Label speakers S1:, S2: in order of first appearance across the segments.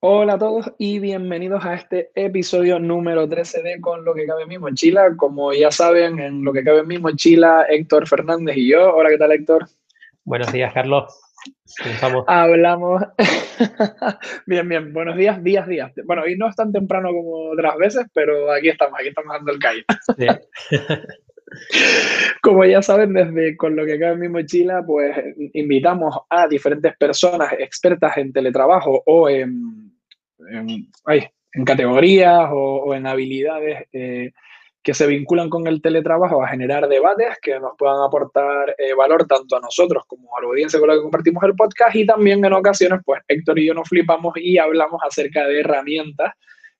S1: Hola a todos y bienvenidos a este episodio número 13 de Con lo que cabe en mi mochila. Como ya saben, en lo que cabe en mi mochila, Héctor Fernández y yo. Hola, ¿qué tal, Héctor?
S2: Buenos días, Carlos.
S1: Hablamos. bien, bien. Buenos días, días, días. Bueno, hoy no es tan temprano como otras veces, pero aquí estamos, aquí estamos dando el calle. Como ya saben, desde con lo que cabe en mi mochila, pues invitamos a diferentes personas expertas en teletrabajo o en en, categorías o, en habilidades eh, que se vinculan con el teletrabajo a generar debates que nos puedan aportar eh, valor tanto a nosotros como a la audiencia con la que compartimos el podcast. Y también en ocasiones, pues Héctor y yo nos flipamos y hablamos acerca de herramientas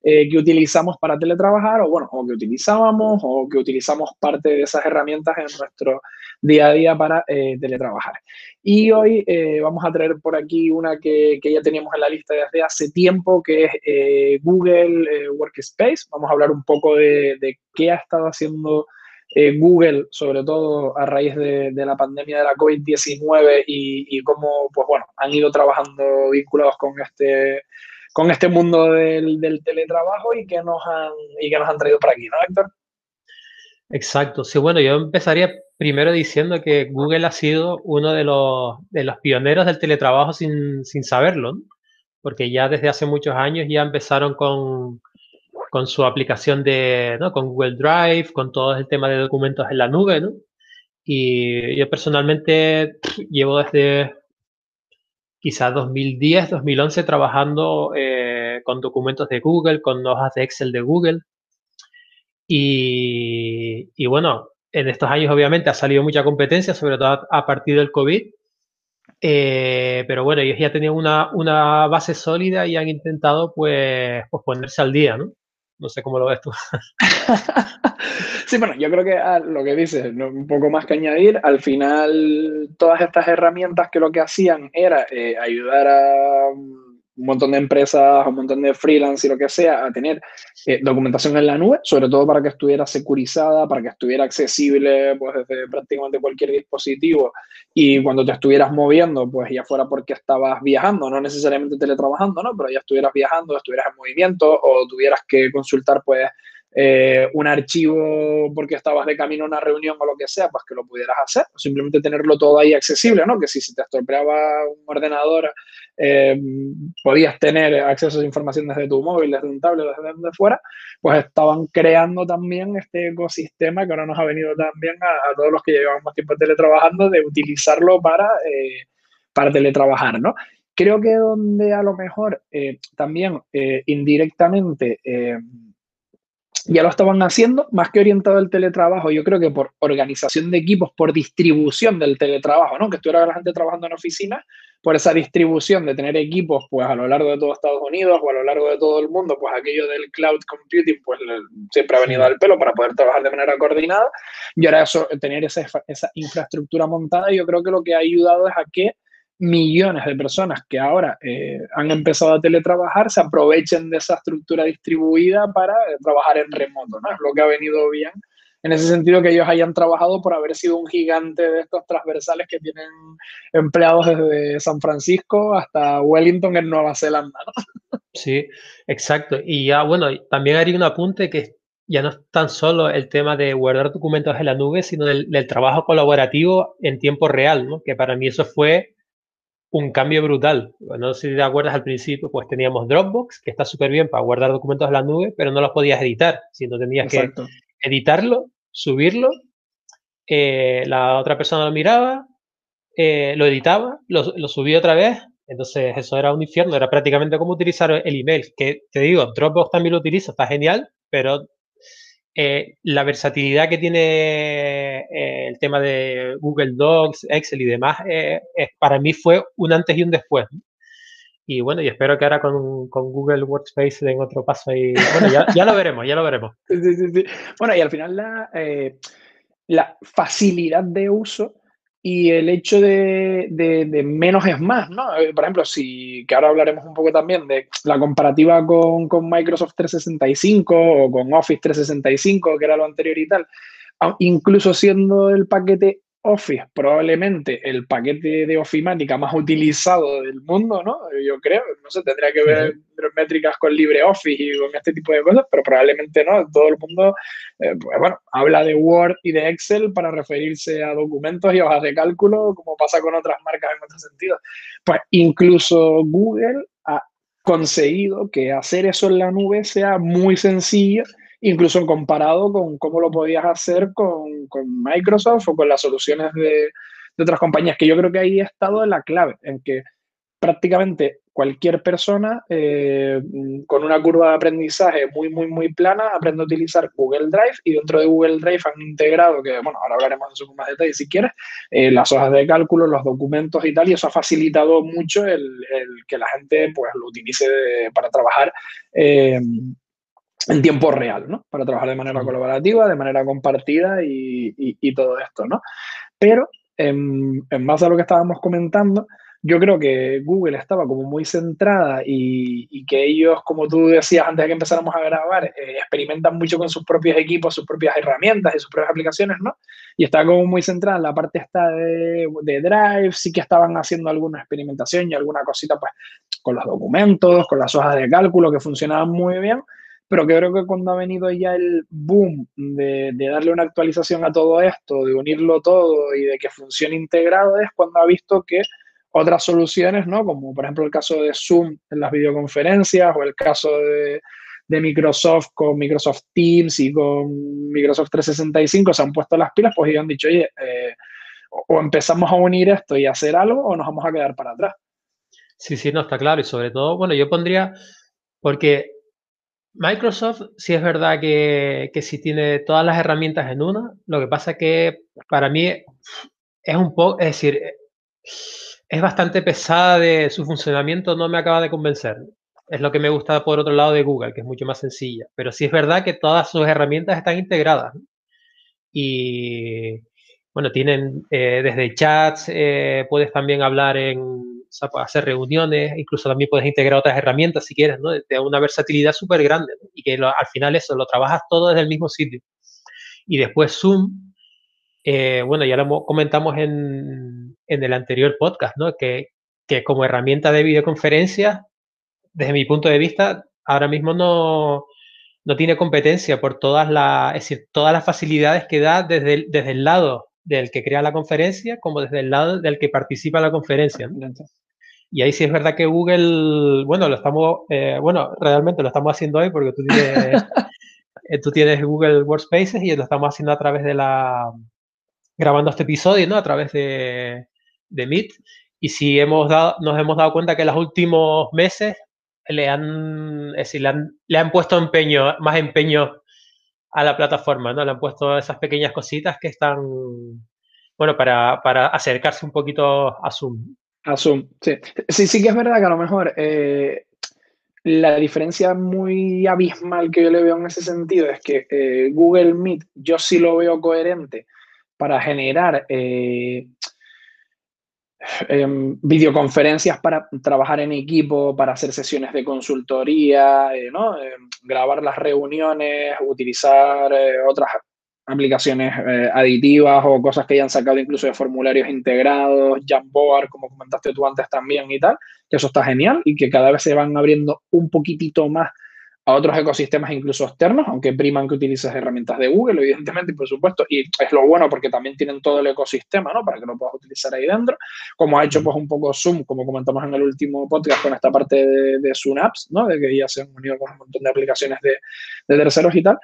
S1: eh, que utilizamos para teletrabajar o bueno, o que utilizábamos o que utilizamos parte de esas herramientas en nuestro día a día para eh, teletrabajar. Y hoy eh, vamos a traer por aquí una que, que, ya teníamos en la lista desde hace tiempo, que es Google Workspace. Vamos a hablar un poco de, de qué ha estado haciendo Google, sobre todo a raíz de, de la pandemia de la COVID-19 y, y, cómo, pues bueno, han ido trabajando vinculados con este con este mundo del, teletrabajo y que, nos han, y que nos han traído para aquí, ¿no, Héctor?
S2: Exacto, sí, bueno, yo empezaría primero diciendo que Google ha sido uno de los, de los pioneros del teletrabajo sin, sin saberlo, porque ya desde hace muchos años ya empezaron con, con su aplicación de, ¿no? con Google Drive, con todo el tema de documentos en la nube. Y yo personalmente llevo desde quizás 2010, 2011 trabajando eh, con documentos de Google, con hojas de Excel de Google. Y, bueno, en estos años obviamente ha salido mucha competencia, sobre todo a, partir del COVID. Eh, pero bueno, ellos ya tenían una, una, base sólida y han intentado pues, ponerse al día, ¿no? No sé cómo lo ves tú.
S1: sí, bueno, yo creo que lo que dices, un poco más que añadir, al final todas estas herramientas que lo que hacían era eh, ayudar a un montón de empresas, un montón de freelance y lo que sea, a tener eh, documentación en la nube, sobre todo para que estuviera securizada, para que estuviera accesible pues, desde prácticamente cualquier dispositivo y cuando te estuvieras moviendo, pues ya fuera porque estabas viajando, no necesariamente teletrabajando, ¿no? Pero ya estuvieras viajando, estuvieras en movimiento o tuvieras que consultar pues eh, un archivo porque estabas de camino a una reunión o lo que sea, pues que lo pudieras hacer, o simplemente tenerlo todo ahí accesible, ¿no? Que si se te estropeaba un ordenador, eh, podías tener acceso a esa información desde tu móvil, desde un tablet, desde donde fuera, pues estaban creando también este ecosistema que ahora nos ha venido también a, todos los que llevamos tiempo teletrabajando de utilizarlo para, eh, para teletrabajar, ¿no? Creo que donde a lo mejor también indirectamente ya lo estaban haciendo, más que orientado al teletrabajo, yo creo que por organización de equipos, por distribución del teletrabajo, ¿no? Que estuviera la gente trabajando en oficinas, por esa distribución de tener equipos, pues a lo largo de todo Estados Unidos o a lo largo de todo el mundo, pues aquello del cloud computing, pues siempre ha venido al pelo para poder trabajar de manera coordinada. Y ahora eso, tener esa, esa infraestructura montada, yo creo que lo que ha ayudado es a que millones de personas que ahora eh, han empezado a teletrabajar se aprovechen de esa estructura distribuida para eh, trabajar en remoto, ¿no? Es lo que ha venido bien. En ese sentido, que ellos hayan trabajado por haber sido un gigante de estos transversales que tienen empleados desde San Francisco hasta Wellington en Nueva Zelanda, ¿no?
S2: Sí, exacto. Y ya, bueno, también haría un apunte que ya no es tan solo el tema de guardar documentos en la nube, sino del, del trabajo colaborativo en tiempo real, ¿no? Que para mí eso fue un cambio brutal. No sé si te acuerdas al principio, pues teníamos Dropbox, que está súper bien para guardar documentos en la nube, pero no los podías editar, sino tenías que editarlo, subirlo, eh, la otra persona lo miraba, eh, lo editaba, lo, lo, subía otra vez, entonces eso era un infierno, era prácticamente como utilizar el email, que te digo, Dropbox también lo utilizo, está genial, pero eh, la versatilidad que tiene eh, el tema de Google Docs, Excel y demás, eh, para mí fue un antes y un después. Y bueno, y espero que ahora con, Google Workspace den otro paso y bueno, ya, lo veremos, ya lo veremos.
S1: Bueno, y al final la, la facilidad de uso y el hecho de, de, menos es más, ¿no? Eh, por ejemplo, si, que ahora hablaremos un poco también de la comparativa con, con, Microsoft 365 o con Office 365, que era lo anterior y tal, incluso siendo el paquete Office probablemente el paquete de ofimática más utilizado del mundo, ¿no? Yo creo, no sé, tendría que ver métricas con LibreOffice y con este tipo de cosas, pero probablemente no. Todo el mundo, eh, pues, bueno, habla de Word y de Excel para referirse a documentos y hojas de cálculo, como pasa con otras marcas en otro sentido. Pues incluso Google ha conseguido que hacer eso en la nube sea muy sencillo incluso comparado con cómo lo podías hacer con, con Microsoft o con las soluciones de, otras compañías, que yo creo que ahí ha estado la clave, en que prácticamente cualquier persona eh, con una curva de aprendizaje muy, muy, muy plana aprende a utilizar Google Drive y dentro de Google Drive han integrado, que bueno, ahora hablaremos de eso con más detalle si quieres, eh, las hojas de cálculo, los documentos y tal, y eso ha facilitado mucho el, el que la gente pues lo utilice para trabajar. Eh, en tiempo real, ¿no? Para trabajar de manera colaborativa, de manera compartida y, y, todo esto, ¿no? Pero en, en, base a lo que estábamos comentando, yo creo que Google estaba como muy centrada y, y que ellos, como tú decías antes de que empezáramos a grabar, eh, experimentan mucho con sus propios equipos, sus propias herramientas y sus propias aplicaciones, ¿no? Y estaba como muy centrada en la parte esta de, de Drive, sí que estaban haciendo alguna experimentación y alguna cosita, pues, con los documentos, con las hojas de cálculo que funcionaban muy bien, pero creo que cuando ha venido ya el boom de, darle una actualización a todo esto, de unirlo todo y de que funcione integrado, es cuando ha visto que otras soluciones, ¿no? Como por ejemplo el caso de Zoom en las videoconferencias o el caso de, Microsoft con Microsoft Teams y con Microsoft 365 se han puesto las pilas, pues y han dicho, oye, eh, o empezamos a unir esto y hacer algo o nos vamos a quedar para atrás.
S2: Sí, sí, no está claro. Y sobre todo, bueno, yo pondría, porque Microsoft sí es verdad que, que sí tiene todas las herramientas en una. Lo que pasa que para mí es un poco, es decir, es bastante pesada de su funcionamiento, no me acaba de convencer. Es lo que me gusta por otro lado de Google, que es mucho más sencilla. Pero sí es verdad que todas sus herramientas están integradas. Y bueno, tienen eh, desde chats, eh, puedes también hablar en sea, puedes hacer reuniones, incluso también puedes integrar otras herramientas si quieres, ¿no? De, una versatilidad súper grande y que al final eso lo trabajas todo desde el mismo sitio. Y después Zoom, eh, bueno, ya lo comentamos en, en, el anterior podcast, ¿no? Que, que como herramienta de videoconferencia, desde mi punto de vista, ahora mismo no, no tiene competencia por todas las, es decir, todas las facilidades que da desde desde el lado del que crea la conferencia como desde el lado del que participa en la conferencia. Y ahí sí es verdad que Google, bueno, lo estamos, eh, bueno, realmente lo estamos haciendo hoy porque tú tienes, eh, tú tienes Google Workspaces y lo estamos haciendo a través de la, grabando este episodio, ¿no? A través de, de Meet. Y sí hemos dado, nos hemos dado cuenta que en los últimos meses le han, es decir, le han, le han puesto empeño, más empeño a la plataforma, ¿no? Le han puesto esas pequeñas cositas que están, bueno, para, para acercarse un poquito a Zoom.
S1: A Zoom, sí. Sí, sí que es verdad que a lo mejor eh, la diferencia muy abismal que yo le veo en ese sentido es que eh, Google Meet yo sí lo veo coherente para generar eh, em, videoconferencias para trabajar en equipo, para hacer sesiones de consultoría, ¿no? Em, grabar las reuniones, utilizar otras aplicaciones eh, aditivas o cosas que hayan sacado incluso de formularios integrados, Jamboard, como comentaste tú antes también y tal, que eso está genial y que cada vez se van abriendo un poquitito más a otros ecosistemas incluso externos, aunque priman que utilices herramientas de Google, evidentemente, por supuesto, y es lo bueno porque también tienen todo el ecosistema, ¿no? Para que lo puedas utilizar ahí dentro, como ha hecho pues un poco Zoom, como comentamos en el último podcast con esta parte de, de Zoom Apps, ¿no? De que ya se han unido con un montón de aplicaciones de, de terceros y tal,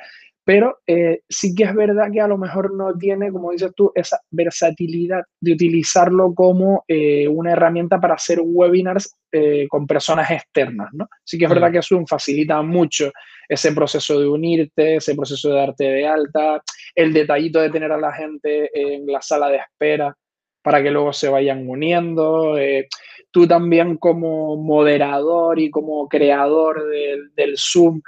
S1: pero eh, sí que es verdad que a lo mejor no tiene, como dices tú, esa versatilidad de utilizarlo como eh, una herramienta para hacer webinars eh, con personas externas, ¿no? Sí que es verdad que Zoom facilita mucho ese proceso de unirte, ese proceso de darte de alta, el detallito de tener a la gente en la sala de espera para que luego se vayan uniendo. tú también como moderador y como creador del, del Zoom,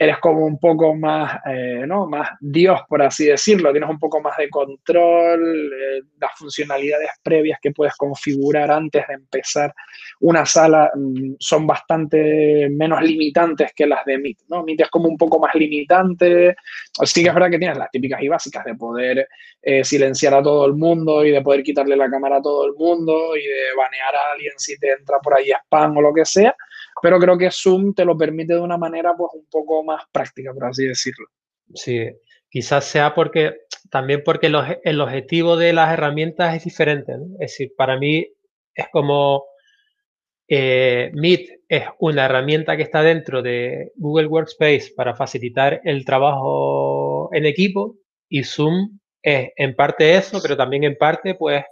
S1: eres como un poco más, eh, ¿no? Más Dios, por así decirlo, tienes un poco más de control, eh, las funcionalidades previas que puedes configurar antes de empezar una sala mm, son bastante menos limitantes que las de Meet, ¿no? Meet es como un poco más limitante, sí que es verdad que tienes las típicas y básicas de poder eh, silenciar a todo el mundo y de poder quitarle la cámara a todo el mundo y de banear a alguien si te entra por ahí spam o lo que sea, pero creo que Zoom te lo permite de una manera pues un poco más práctica, por así decirlo.
S2: Sí, quizás sea porque también porque el objetivo de las herramientas es diferente. Es decir, para mí es como eh, Meet es una herramienta que está dentro de Google Workspace para facilitar el trabajo en equipo y Zoom es en parte eso, pero también en parte pues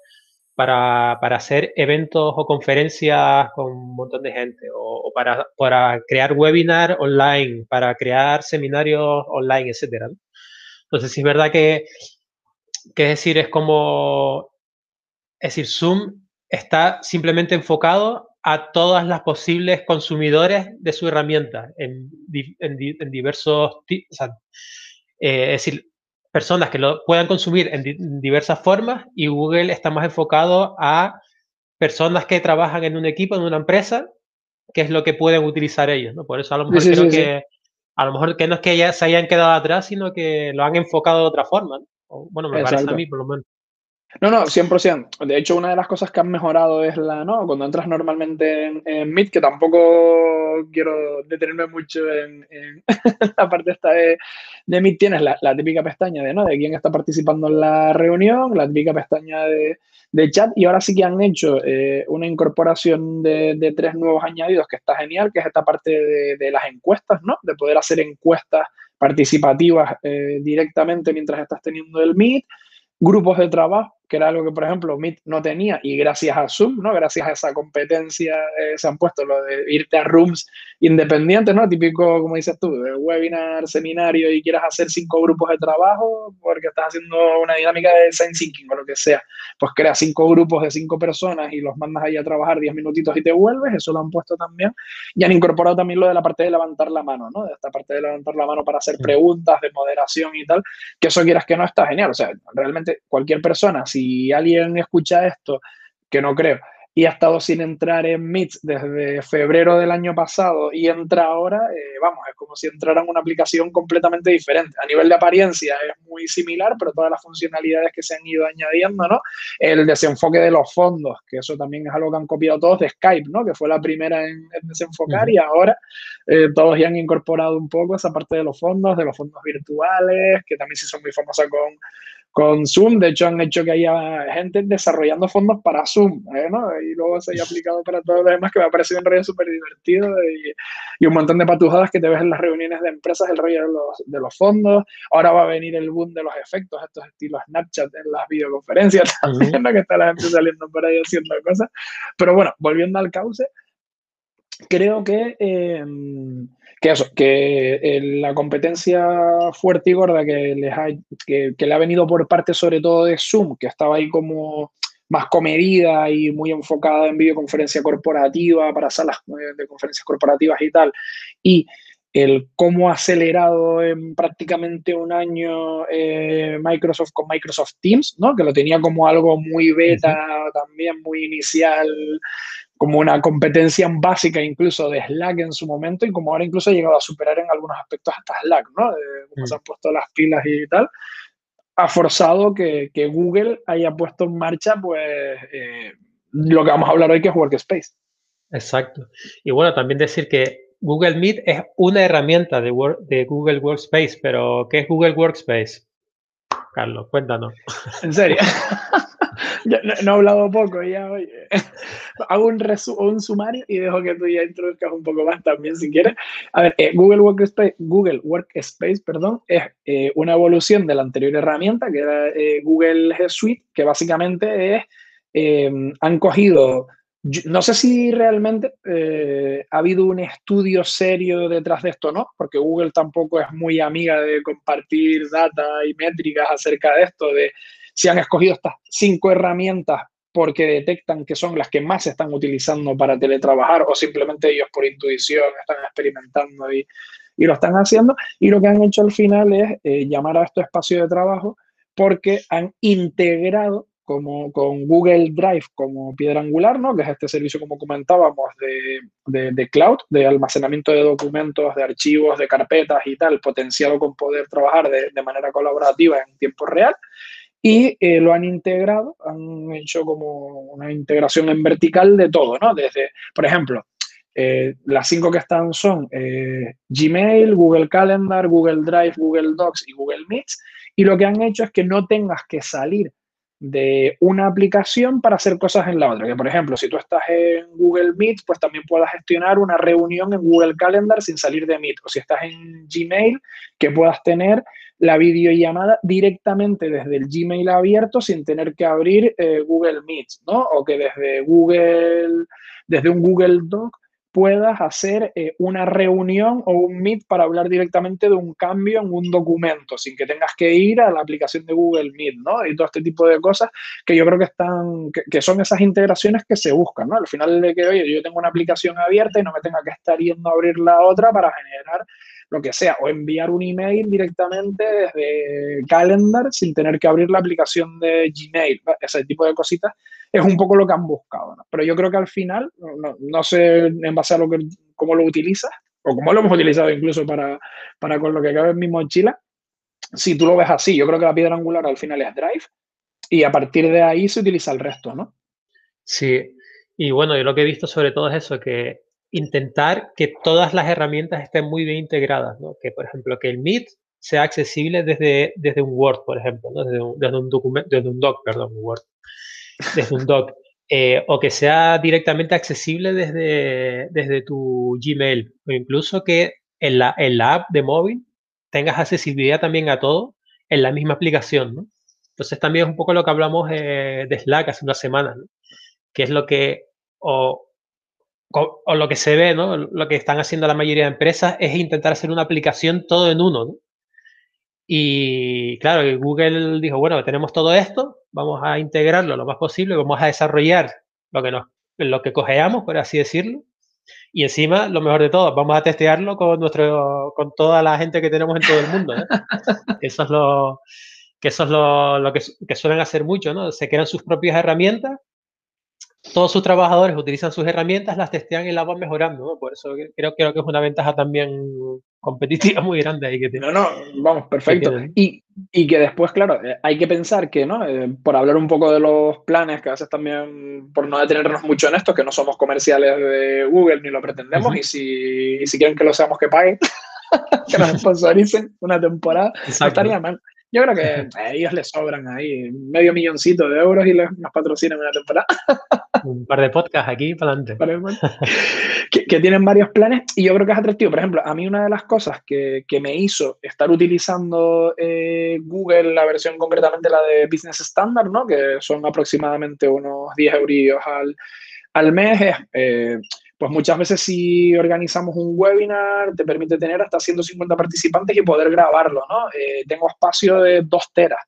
S2: para, hacer eventos o conferencias con un montón de gente, o, para, para, crear webinar online, para crear seminarios online, etcétera. Entonces, sí es verdad que, que decir, es como, es decir, Zoom está simplemente enfocado a todas las posibles consumidores de su herramienta en, en, diversos, o eh, es decir, personas que lo puedan consumir en, diversas formas y Google está más enfocado a personas que trabajan en un equipo, en una empresa, que es lo que pueden utilizar ellos, ¿no? Por eso a lo mejor creo que a lo mejor que no es que ya se hayan quedado atrás, sino que lo han enfocado de otra forma, bueno, me parece a mí por lo menos.
S1: No, no, 100%. De hecho, una de las cosas que han mejorado es la, ¿no? Cuando entras normalmente en, en Meet, que tampoco quiero detenerme mucho en, la parte esta de, de Meet, tienes la, típica pestaña de, ¿no? De quién está participando en la reunión, la típica pestaña de, chat, y ahora sí que han hecho eh, una incorporación de, tres nuevos añadidos que está genial, que es esta parte de, las encuestas, ¿no? De poder hacer encuestas participativas eh, directamente mientras estás teniendo el Meet grupos de trabajo, que era algo que, por ejemplo, Meet no tenía, y gracias a Zoom, ¿no? Gracias a esa competencia eh, se han puesto lo de irte a rooms independientes, ¿no? Típico, como dices tú, de webinar, seminario, y quieras hacer cinco grupos de trabajo porque estás haciendo una dinámica de design thinking o lo que sea. Pues creas cinco grupos de cinco personas y los mandas ahí a trabajar diez minutitos y te vuelves, eso lo han puesto también. Y han incorporado también lo de la parte de levantar la mano, ¿no? De esta parte de levantar la mano para hacer preguntas, de moderación y tal, que eso quieras que no está genial. O sea, realmente cualquier persona, si si alguien escucha esto, que no creo, y ha estado sin entrar en Meet desde febrero del año pasado y entra ahora, eh, vamos, es como si entrara en una aplicación completamente diferente. A nivel de apariencia es muy similar, pero todas las funcionalidades que se han ido añadiendo, ¿no? El desenfoque de los fondos, que eso también es algo que han copiado todos de Skype, ¿no? Que fue la primera en, desenfocar y ahora eh, todos ya han incorporado un poco esa parte de los fondos, de los fondos virtuales, que también sí son muy famosas con con Zoom. De hecho, han hecho que haya gente desarrollando fondos para Zoom, ¿eh? ¿no? Y luego se haya aplicado para todo lo demás, que me ha parecido un rollo súper divertido y, un montón de patujadas que te ves en las reuniones de empresas, el rollo de los, de los, fondos. Ahora va a venir el boom de los efectos, estos estilos Snapchat en las videoconferencias también, ¿no? Que está la gente saliendo por ahí haciendo cosas. Pero bueno, volviendo al cauce, creo que... Eh, que eso, que eh, la competencia fuerte y gorda que, les ha, que, le ha venido por parte sobre todo de Zoom, que estaba ahí como más comedida y muy enfocada en videoconferencia corporativa para salas eh, de conferencias corporativas y tal, y el cómo ha acelerado en prácticamente un año eh, Microsoft con Microsoft Teams, ¿no? que lo tenía como algo muy beta, también muy inicial, como una competencia básica incluso de Slack en su momento y como ahora incluso ha llegado a superar en algunos aspectos hasta Slack, ¿no? De se han puesto las pilas y tal, ha forzado que, Google haya puesto en marcha pues eh, lo que vamos a hablar hoy que es Workspace.
S2: Exacto. Y bueno, también decir que Google Meet es una herramienta de, de Google Workspace, pero ¿qué es Google Workspace? Carlos, cuéntanos.
S1: ¿En serio? no, he hablado poco, ya hago un, un sumario y dejo que tú ya introduzcas un poco más también si quieres. A ver, eh, Google, Workspace, Google Workspace perdón, es eh, una evolución de la anterior herramienta que era eh, Google G Suite, que básicamente es, han cogido no sé si realmente ha habido un estudio serio detrás de esto, ¿no? Porque Google tampoco es muy amiga de compartir data y métricas acerca de esto, de si han escogido estas cinco herramientas porque detectan que son las que más se están utilizando para teletrabajar o simplemente ellos por intuición están experimentando y, y lo están haciendo. Y lo que han hecho al final es eh, llamar a esto espacio de trabajo porque han integrado como, con Google Drive como piedra angular, ¿no? que es este servicio, como comentábamos, de, de, cloud, de almacenamiento de documentos, de archivos, de carpetas y tal, potenciado con poder trabajar de, de manera colaborativa en tiempo real. Y eh, lo han integrado, han hecho como una integración en vertical de todo, ¿no? Desde, por ejemplo, eh, las cinco que están son eh, Gmail, Google Calendar, Google Drive, Google Docs y Google Meets. Y lo que han hecho es que no tengas que salir de una aplicación para hacer cosas en la otra. Que, por ejemplo, si tú estás en Google Meet, pues también puedas gestionar una reunión en Google Calendar sin salir de Meet. O si estás en Gmail, que puedas tener la videollamada directamente desde el Gmail abierto sin tener que abrir eh, Google Meet, ¿no? O que desde Google, desde un Google Doc puedas hacer eh, una reunión o un Meet para hablar directamente de un cambio en un documento, sin que tengas que ir a la aplicación de Google Meet, ¿no? Y todo este tipo de cosas que yo creo que están, que, son esas integraciones que se buscan, ¿no? Al final de que, oye, yo tengo una aplicación abierta y no me tenga que estar yendo a abrir la otra para generar lo que sea, o enviar un email directamente desde Calendar sin tener que abrir la aplicación de Gmail, ese tipo de cositas, es un poco lo que han buscado. ¿no? Pero yo creo que al final, no, sé en base a lo que, cómo lo utilizas, o cómo lo hemos utilizado incluso para, para con lo que cabe en mi si tú lo ves así, yo creo que la piedra angular al final es Drive y a partir de ahí se utiliza el resto, ¿no?
S2: Sí, y bueno, yo lo que he visto sobre todo es eso, que intentar que todas las herramientas estén muy bien integradas, ¿no? Que, por ejemplo, que el Meet sea accesible desde, desde un Word, por ejemplo, desde, un, un documento, desde un doc, perdón, Word, desde un doc, eh, o que sea directamente accesible desde, desde tu Gmail, o incluso que en la, en la app de móvil tengas accesibilidad también a todo en la misma aplicación. Entonces también es un poco lo que hablamos eh, de Slack hace unas semanas, que es lo que, o, o, lo que se ve, ¿no? Lo que están haciendo la mayoría de empresas es intentar hacer una aplicación todo en uno, ¿no? Y claro, Google dijo, bueno, tenemos todo esto, vamos a integrarlo lo más posible, vamos a desarrollar lo que, nos, lo que cojeamos, por así decirlo. Y encima, lo mejor de todo, vamos a testearlo con, nuestro, con toda la gente que tenemos en todo el mundo. ¿eh? Eso es lo que eso es lo, lo que, que, suelen hacer mucho, ¿no? Se crean sus propias herramientas todos sus trabajadores utilizan sus herramientas, las testean y las van mejorando, Por eso creo, creo que es una ventaja también competitiva muy grande ahí que
S1: tiene. No, no, vamos, perfecto. Y, y, que después, claro, eh, hay que pensar que, ¿no? Eh, por hablar un poco de los planes, que a veces también, por no detenernos mucho en esto, que no somos comerciales de Google ni lo pretendemos, y, si, y si quieren que lo seamos, que paguen, que nos sponsoricen una temporada, no estaría mal. Yo creo que a ellos les sobran ahí medio milloncito de euros y les, nos patrocinan una temporada.
S2: Un par de podcasts aquí para adelante.
S1: que, tienen varios planes y yo creo que es atractivo. Por ejemplo, a mí una de las cosas que, que me hizo estar utilizando eh, Google, la versión concretamente la de Business Standard, ¿no? que son aproximadamente unos 10 euros al, al mes, es... Eh, pues muchas veces si organizamos un webinar te permite tener hasta 150 participantes y poder grabarlo, ¿no? Eh, tengo espacio de 2 teras.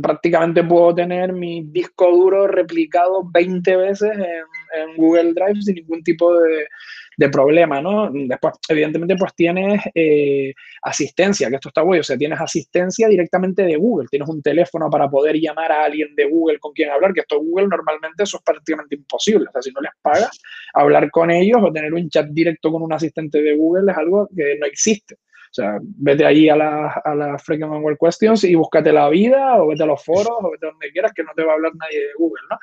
S1: Prácticamente puedo tener mi disco duro replicado 20 veces en Google Drive sin ningún tipo de, de problema, ¿no? Después, evidentemente, pues tienes eh, asistencia, que esto está bueno, o sea, tienes asistencia directamente de Google, tienes un teléfono para poder llamar a alguien de Google con quien hablar, que esto Google normalmente eso es prácticamente imposible, o sea, si no les pagas, hablar con ellos o tener un chat directo con un asistente de Google es algo que no existe. O sea, vete ahí a las a la Freaking World Questions y búscate la vida, o vete a los foros, o vete a donde quieras, que no te va a hablar nadie de Google, ¿no?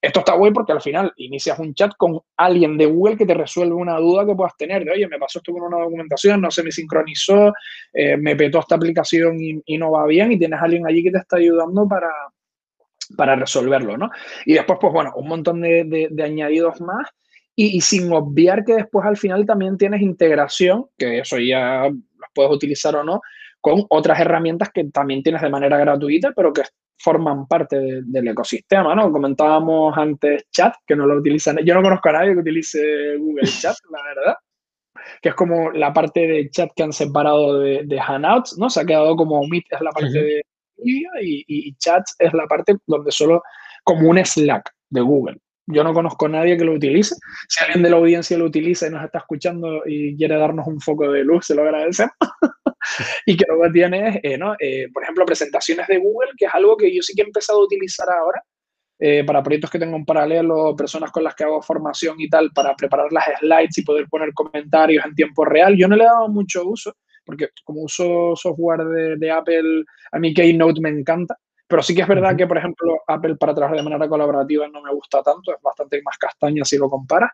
S1: Esto está bueno porque al final inicias un chat con alguien de Google que te resuelve una duda que puedas tener. De, oye, me pasó esto con una documentación, no se me sincronizó, eh, me petó esta aplicación y, no va bien, y tienes alguien allí que te está ayudando para, para resolverlo, ¿no? Y después, pues bueno, un montón de, de añadidos más y, sin obviar que después al final también tienes integración, que eso ya las puedes utilizar o no, con otras herramientas que también tienes de manera gratuita, pero que forman parte del ecosistema, ¿no? Comentábamos antes chat, que no lo utilizan. Yo no conozco a nadie que utilice Google Chat, la verdad. Que es como la parte de chat que han separado de, de Hangouts, ¿no? Se ha quedado como Meet es la parte de y, y, Chat es la parte donde solo como un Slack de Google yo no conozco a nadie que lo utilice. Si alguien de la audiencia lo utiliza y nos está escuchando y quiere darnos un foco de luz, se lo agradecemos. y que luego tienes, eh. Eh, por ejemplo, presentaciones de Google, que es algo que yo sí que he empezado a utilizar ahora eh, para proyectos que tengo en paralelo, personas con las que hago formación y tal, para preparar las slides y poder poner comentarios en tiempo real. Yo no le he dado mucho uso, porque como uso software de, de Apple, a mí Keynote me encanta. Pero sí que es verdad que, por ejemplo, Apple para trabajar de manera colaborativa no me gusta tanto, es bastante más castaña si lo comparas.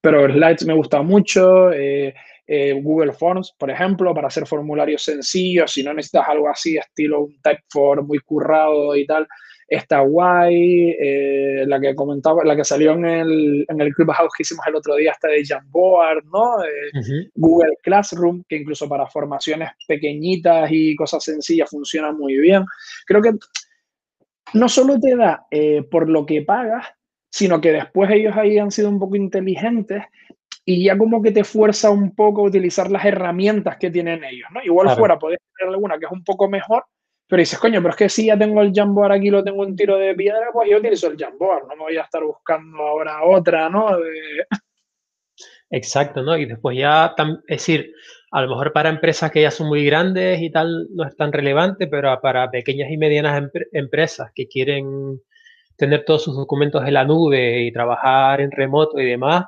S1: Pero Slides me gusta mucho. Eh, eh, Google Forms, por ejemplo, para hacer formularios sencillos, si no necesitas algo así, estilo un Typeform muy currado y tal, está guay. Eh, la que comentaba, la que salió en el, en el Clubhouse que hicimos el otro día, está de Jamboard, ¿no? Google Classroom, que incluso para formaciones pequeñitas y cosas sencillas funciona muy bien. Creo que no solo te da eh, por lo que pagas, sino que después ellos ahí han sido un poco inteligentes y ya como que te fuerza un poco a utilizar las herramientas que tienen ellos, ¿no? Igual fuera, podés tener alguna que es un poco mejor, pero dices, coño, pero es que si ya tengo el Jamboard aquí, lo tengo un tiro de piedra, pues yo utilizo el Jamboard, no me voy a estar buscando ahora otra, ¿no?
S2: Exacto, ¿no? Y después ya, es decir, a lo mejor para empresas que ya son muy grandes y tal no es tan relevante, pero para pequeñas y medianas empresas que quieren tener todos sus documentos en la nube y trabajar en remoto y demás,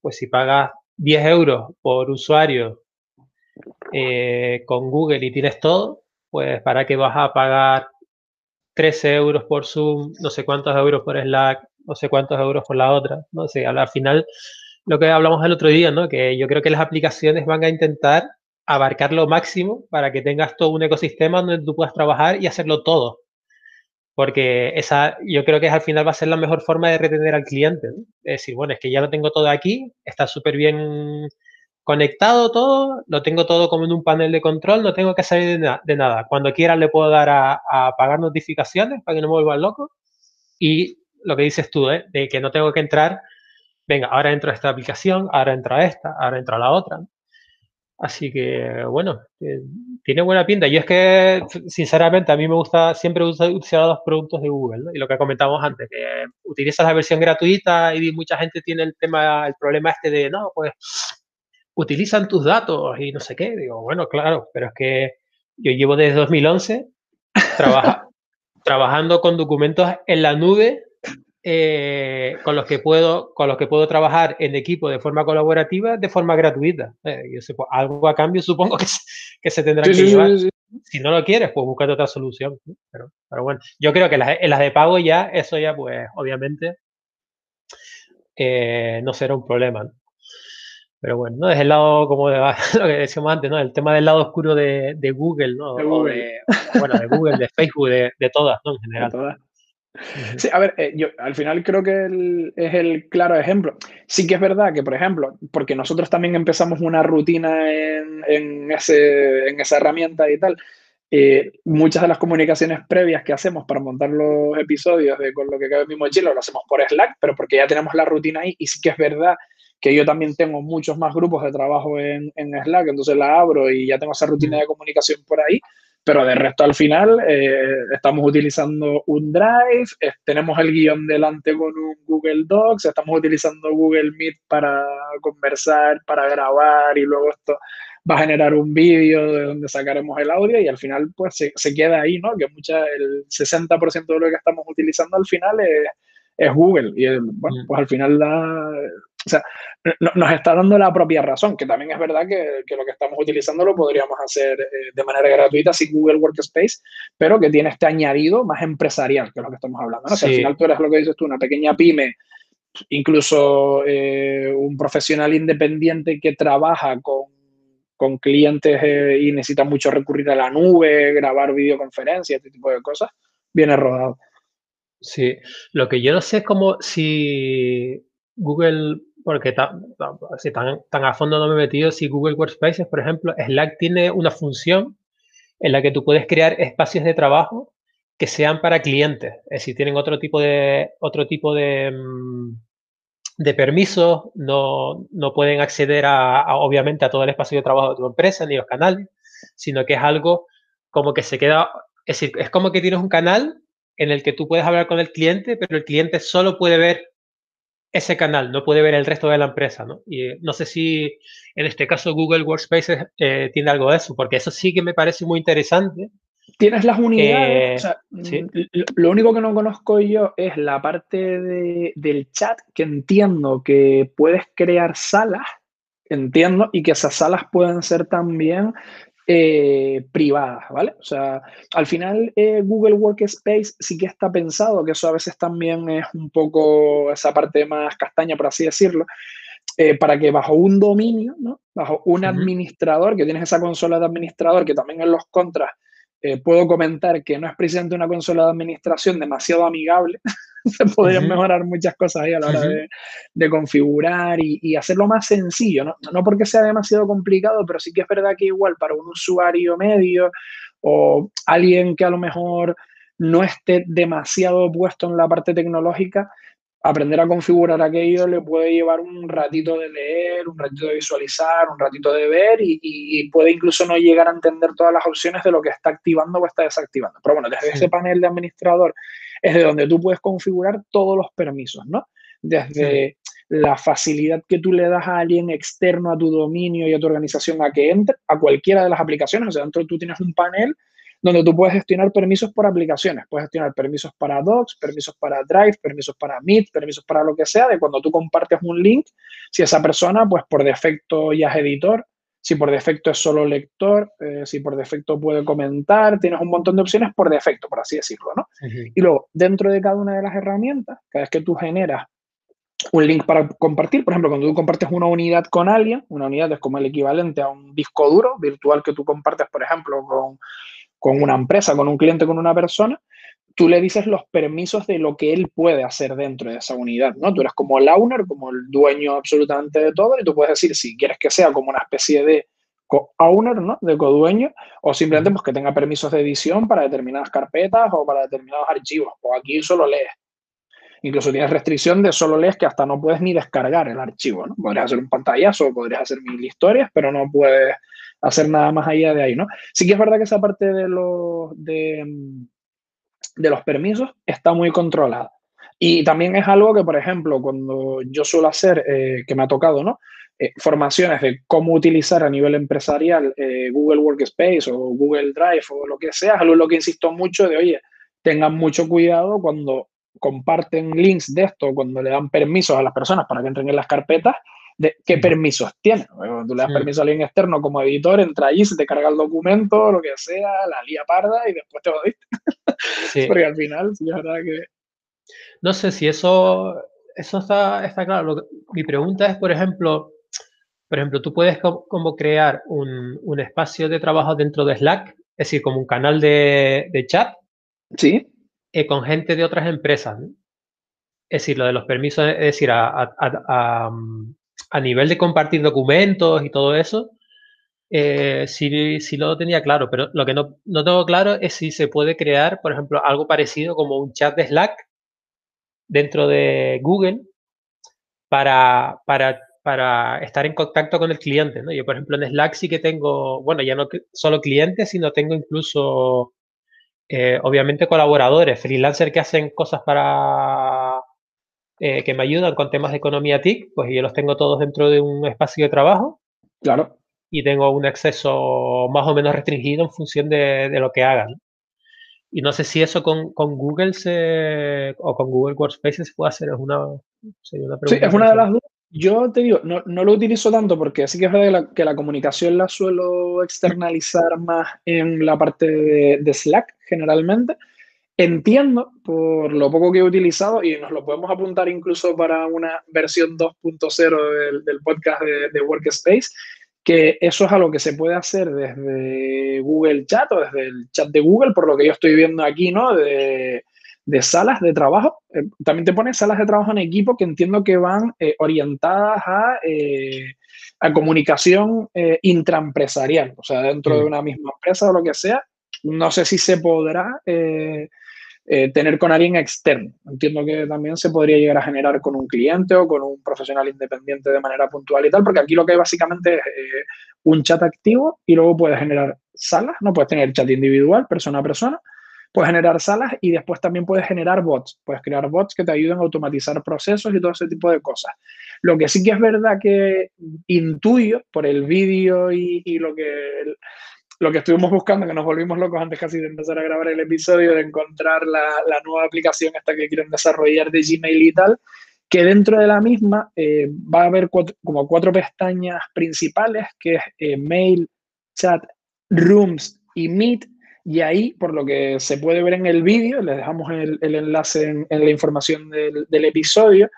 S2: pues si pagas 10 euros por usuario eh, con Google y tienes todo, pues para qué vas a pagar 13 euros por Zoom, no sé cuántos euros por Slack, no sé cuántos euros por la otra, no sé, al final lo que hablamos el otro día, ¿no? Que yo creo que las aplicaciones van a intentar abarcar lo máximo para que tengas todo un ecosistema donde tú puedas trabajar y hacerlo todo. Porque esa, yo creo que al final va a ser la mejor forma de retener al cliente. Es decir, bueno, es que ya lo tengo todo aquí, está súper bien conectado todo, lo tengo todo como en un panel de control, no tengo que salir de, nada. Cuando quiera le puedo dar a, a, apagar notificaciones para que no me vuelva loco. Y lo que dices tú, ¿eh? de que no tengo que entrar venga, ahora entro a esta aplicación, ahora entro a esta, ahora entro a la otra. Así que, bueno, eh, tiene buena pinta. Y es que, sinceramente, a mí me gusta, siempre usar los productos de Google, Y lo que comentamos antes, que utilizas la versión gratuita y mucha gente tiene el tema, el problema este de, no, pues, utilizan tus datos y no sé qué. Digo, bueno, claro, pero es que yo llevo desde 2011 trabajando con documentos en la nube eh, con los que puedo con los que puedo trabajar en equipo de forma colaborativa de forma gratuita. Eh, yo pues, algo a cambio supongo que, que se tendrá que llevar. si no lo quieres pues buscar otra solución pero, pero bueno yo creo que las, en las de pago ya eso ya pues obviamente eh, no será un problema pero bueno no desde el lado como de, lo que decíamos antes no el tema del lado oscuro de, de Google no de Google. bueno de Google de Facebook de, de todas no en general
S1: Sí, a ver, eh, yo al final creo que es el claro ejemplo. Sí que es verdad que, por ejemplo, porque nosotros también empezamos una rutina en, en, ese, en esa herramienta y tal, eh, muchas de las comunicaciones previas que hacemos para montar los episodios de con lo que cabe en mi mochila lo hacemos por Slack, pero porque ya tenemos la rutina ahí y sí que es verdad que yo también tengo muchos más grupos de trabajo en, en Slack, entonces la abro y ya tengo esa rutina de comunicación por ahí pero de resto al final eh, estamos utilizando un Drive, tenemos el guion delante con un Google Docs, estamos utilizando Google Meet para conversar, para grabar y luego esto va a generar un vídeo de donde sacaremos el audio y al final pues se, se queda ahí, ¿no? Que mucha, el 60% de lo que estamos utilizando al final es, es Google y bueno, mm. pues al final da, o sea, nos está dando la propia razón, que también es verdad que, que lo que estamos utilizando lo podríamos hacer eh, de manera gratuita sin Google Workspace, pero que tiene este añadido más empresarial, que es lo que estamos hablando. ¿no? al final tú eres lo que dices tú, una pequeña pyme, incluso eh, un profesional independiente que trabaja con, con clientes eh, y necesita mucho recurrir a la nube, grabar videoconferencias, este tipo de cosas, viene rodado.
S2: Sí, lo que yo no sé es como si Google porque tan, tan, a fondo no me he metido, si Google Workspace, por ejemplo, Slack tiene una función en la que tú puedes crear espacios de trabajo que sean para clientes, es decir, tienen otro tipo de, otro tipo de, mm, de permisos, no, no pueden acceder a, obviamente a todo el espacio de trabajo de tu empresa ni los canales, sino que es algo como que se queda, es decir, es como que tienes un canal en el que tú puedes hablar con el cliente, pero el cliente solo puede ver ese canal, no puede ver el resto de la empresa, ¿no? Y eh, no sé si en este caso Google Workspace eh, tiene algo de eso, porque eso sí que me parece muy interesante.
S1: Tienes las unidades, mm, lo único que no conozco yo es la parte del chat que entiendo que puedes crear salas, entiendo, y que esas salas pueden ser también eh, privadas, ¿vale? O sea, al final eh, Google Workspace sí que está pensado, que eso a veces también es un poco esa parte más castaña, por así decirlo, eh, para que bajo un dominio, ¿no? Bajo un administrador, que tienes esa consola de administrador, que también en los contras puedo comentar que no es precisamente una consola de administración demasiado amigable, se podrían mejorar muchas cosas ahí a la hora de, configurar y, hacerlo más sencillo, ¿no? ¿no? porque sea demasiado complicado, pero sí que es verdad que igual para un usuario medio o alguien que a lo mejor no esté demasiado puesto en la parte tecnológica, aprender a configurar aquello le puede llevar un ratito de leer, un ratito de visualizar, un ratito de ver y, puede incluso no llegar a entender todas las opciones de lo que está activando o está desactivando. Pero bueno, desde ese panel de administrador es de donde tú puedes configurar todos los permisos, ¿no? Desde la facilidad que tú le das a alguien externo a tu dominio y a tu organización a que entre a cualquiera de las aplicaciones. O sea, dentro tú tienes un panel donde tú puedes gestionar permisos por aplicaciones. Puedes gestionar permisos para Docs, permisos para Drive, permisos para Meet, permisos para lo que sea, de cuando tú compartes un link, si esa persona, pues por defecto ya es editor, si por defecto es solo lector, eh, si por defecto puede comentar, tienes un montón de opciones por defecto, por así decirlo, ¿no? Y luego, dentro de cada una de las herramientas, cada vez que tú generas un link para compartir, por ejemplo, cuando tú compartes una unidad con alguien, una unidad es como el equivalente a un disco duro virtual que tú compartes, por ejemplo, con, con una empresa, con un cliente, con una persona, tú le dices los permisos de lo que él puede hacer dentro de esa unidad, ¿no? Tú eres como el owner, como el dueño absolutamente de todo y tú puedes decir si quieres que sea como una especie de co-owner, ¿no? De co-dueño o simplemente pues, que tenga permisos de edición para determinadas carpetas o para determinados archivos. O aquí solo lees. Incluso tienes restricción de solo lees que hasta no puedes ni descargar el archivo, ¿no? Podrías hacer un pantallazo, podrías hacer mil historias, pero no puedes hacer nada más allá de ahí, ¿no? Sí que es verdad que esa parte de los... De, de los permisos está muy controlada. Y también es algo que, por ejemplo, cuando yo suelo hacer, eh, que me ha tocado, ¿no? Eh, formaciones de cómo utilizar a nivel empresarial eh, Google Workspace o Google Drive o lo que sea, algo lo que insisto mucho de, oye, tengan mucho cuidado cuando comparten links de esto, cuando le dan permisos a las personas para que entren en las carpetas, de qué permisos tiene. Cuando tú le das permiso a alguien externo como editor, entra allí, se te carga el documento, lo que sea, la lía parda y después te jodiste. Sí. Porque al final, sí, es verdad que...
S2: No sé si eso, eso está, está claro. mi pregunta es, por ejemplo, por ejemplo, tú puedes como, crear un, un, espacio de trabajo dentro de Slack, es decir, como un canal de, de chat.
S1: Sí.
S2: Eh, con gente de otras empresas. Es decir, lo de los permisos, es decir, a, a, a, a nivel de compartir documentos y todo eso, eh, sí, sí, lo tenía claro, pero lo que no, no, tengo claro es si se puede crear, por ejemplo, algo parecido como un chat de Slack dentro de Google para, para, para estar en contacto con el cliente. ¿no? Yo, por ejemplo, en Slack sí que tengo, bueno, ya no solo clientes, sino tengo incluso, eh, obviamente, colaboradores, freelancers que hacen cosas para eh, que me ayudan con temas de economía TIC, pues yo los tengo todos dentro de un espacio de trabajo.
S1: Claro.
S2: Y tengo un acceso más o menos restringido en función de, lo que hagan. Y no sé si eso con, Google se, o con Google Workspace se puede hacer. Es una,
S1: pregunta. Sí, es una de las dudas. Yo te digo, no, lo utilizo tanto porque sí que es verdad que la, comunicación la suelo externalizar más en la parte de Slack generalmente. Entiendo, por lo poco que he utilizado, y nos lo podemos apuntar incluso para una versión 2.0 del, podcast de, Workspace, que eso es algo que se puede hacer desde Google Chat o desde el chat de Google, por lo que yo estoy viendo aquí, ¿no? De, salas de trabajo. Eh, también te pone salas de trabajo en equipo que entiendo que van eh, orientadas a, eh, a comunicación intraempresarial, o sea, dentro de mm. una misma empresa o lo que sea. No sé si se podrá eh, tener con alguien externo. Entiendo que también se podría llegar a generar con un cliente o con un profesional independiente de manera puntual y tal, porque aquí lo que hay básicamente es eh, un chat activo y luego puedes generar salas, ¿no? Puedes tener chat individual, persona a persona, Puedes generar salas y después también puedes generar bots. Puedes crear bots que te ayuden a automatizar procesos y todo ese tipo de cosas. Lo que sí que es verdad que intuyo por el vídeo y, lo que lo que estuvimos buscando, que nos volvimos locos antes casi de empezar a grabar el episodio, de encontrar la, la nueva aplicación esta que quieren desarrollar de Gmail y tal, que dentro de la misma eh, va a haber como cuatro pestañas principales, que es eh, Mail, Chat, Rooms y Meet, y ahí, por lo que se puede ver en el vídeo, les dejamos el, enlace en, la información del, episodio,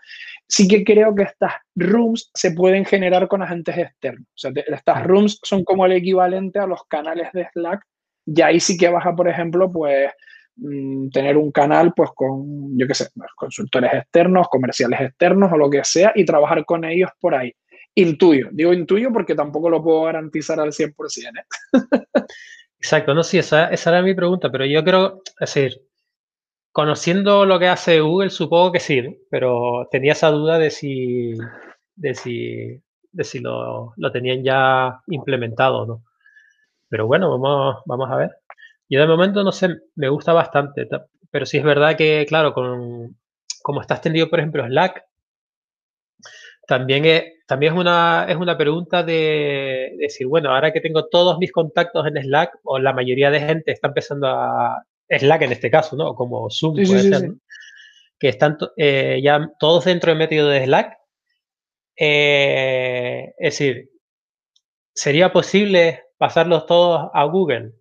S1: sí que creo que estas rooms se pueden generar con agentes externos. O sea, estas rooms son como el equivalente a los canales de Slack, y ahí sí que baja, por ejemplo, pues Mm, tener un canal pues con, yo qué sé, consultores externos, comerciales externos o lo que sea y trabajar con ellos por ahí. Intuyo, digo intuyo porque tampoco lo puedo garantizar al 100%. ¿eh?
S2: Exacto, no, sí, esa, esa era mi pregunta, pero yo creo, es decir, conociendo lo que hace Google, supongo que sí, pero tenía esa duda de si, de si, de si lo, lo tenían ya implementado o no. Pero bueno, vamos, vamos a ver. Yo de momento, no sé, me gusta bastante, pero sí es verdad que, claro, con, como está extendido, por ejemplo, Slack, también es, también es, una, es una pregunta de, decir, bueno, ahora que tengo todos mis contactos en Slack, o la mayoría de gente está empezando a... Slack en este caso, ¿no? Como Zoom puede ser, que están eh, ya todos dentro del método de Slack. Eh, es decir, ¿sería posible pasarlos todos a Google?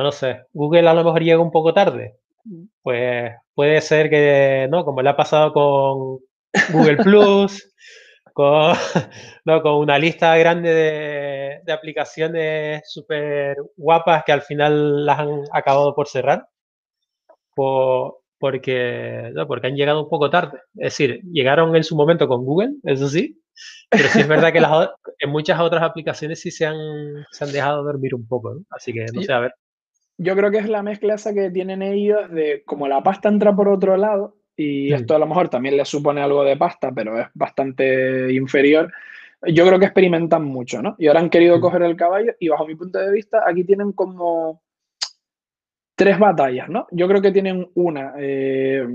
S2: no lo sé, Google a lo mejor llega un poco tarde. Pues puede ser que, ¿no? Como le ha pasado con Google Plus, con, ¿no? con una lista grande de, aplicaciones súper guapas que al final las han acabado por cerrar. porque, ¿no? porque han llegado un poco tarde. Es decir, llegaron en su momento con Google, eso sí, pero sí es verdad que las, en muchas otras aplicaciones sí se han, se han dejado dormir un poco, así que no sé, a ver
S1: yo creo que es la mezcla esa que tienen ellos de como la pasta entra por otro lado, y esto a lo mejor también les supone algo de pasta, pero es bastante inferior. Yo creo que experimentan mucho, ¿no? Y ahora han querido coger el caballo y bajo mi punto de vista aquí tienen como tres batallas, ¿no? Yo creo que tienen una, eh,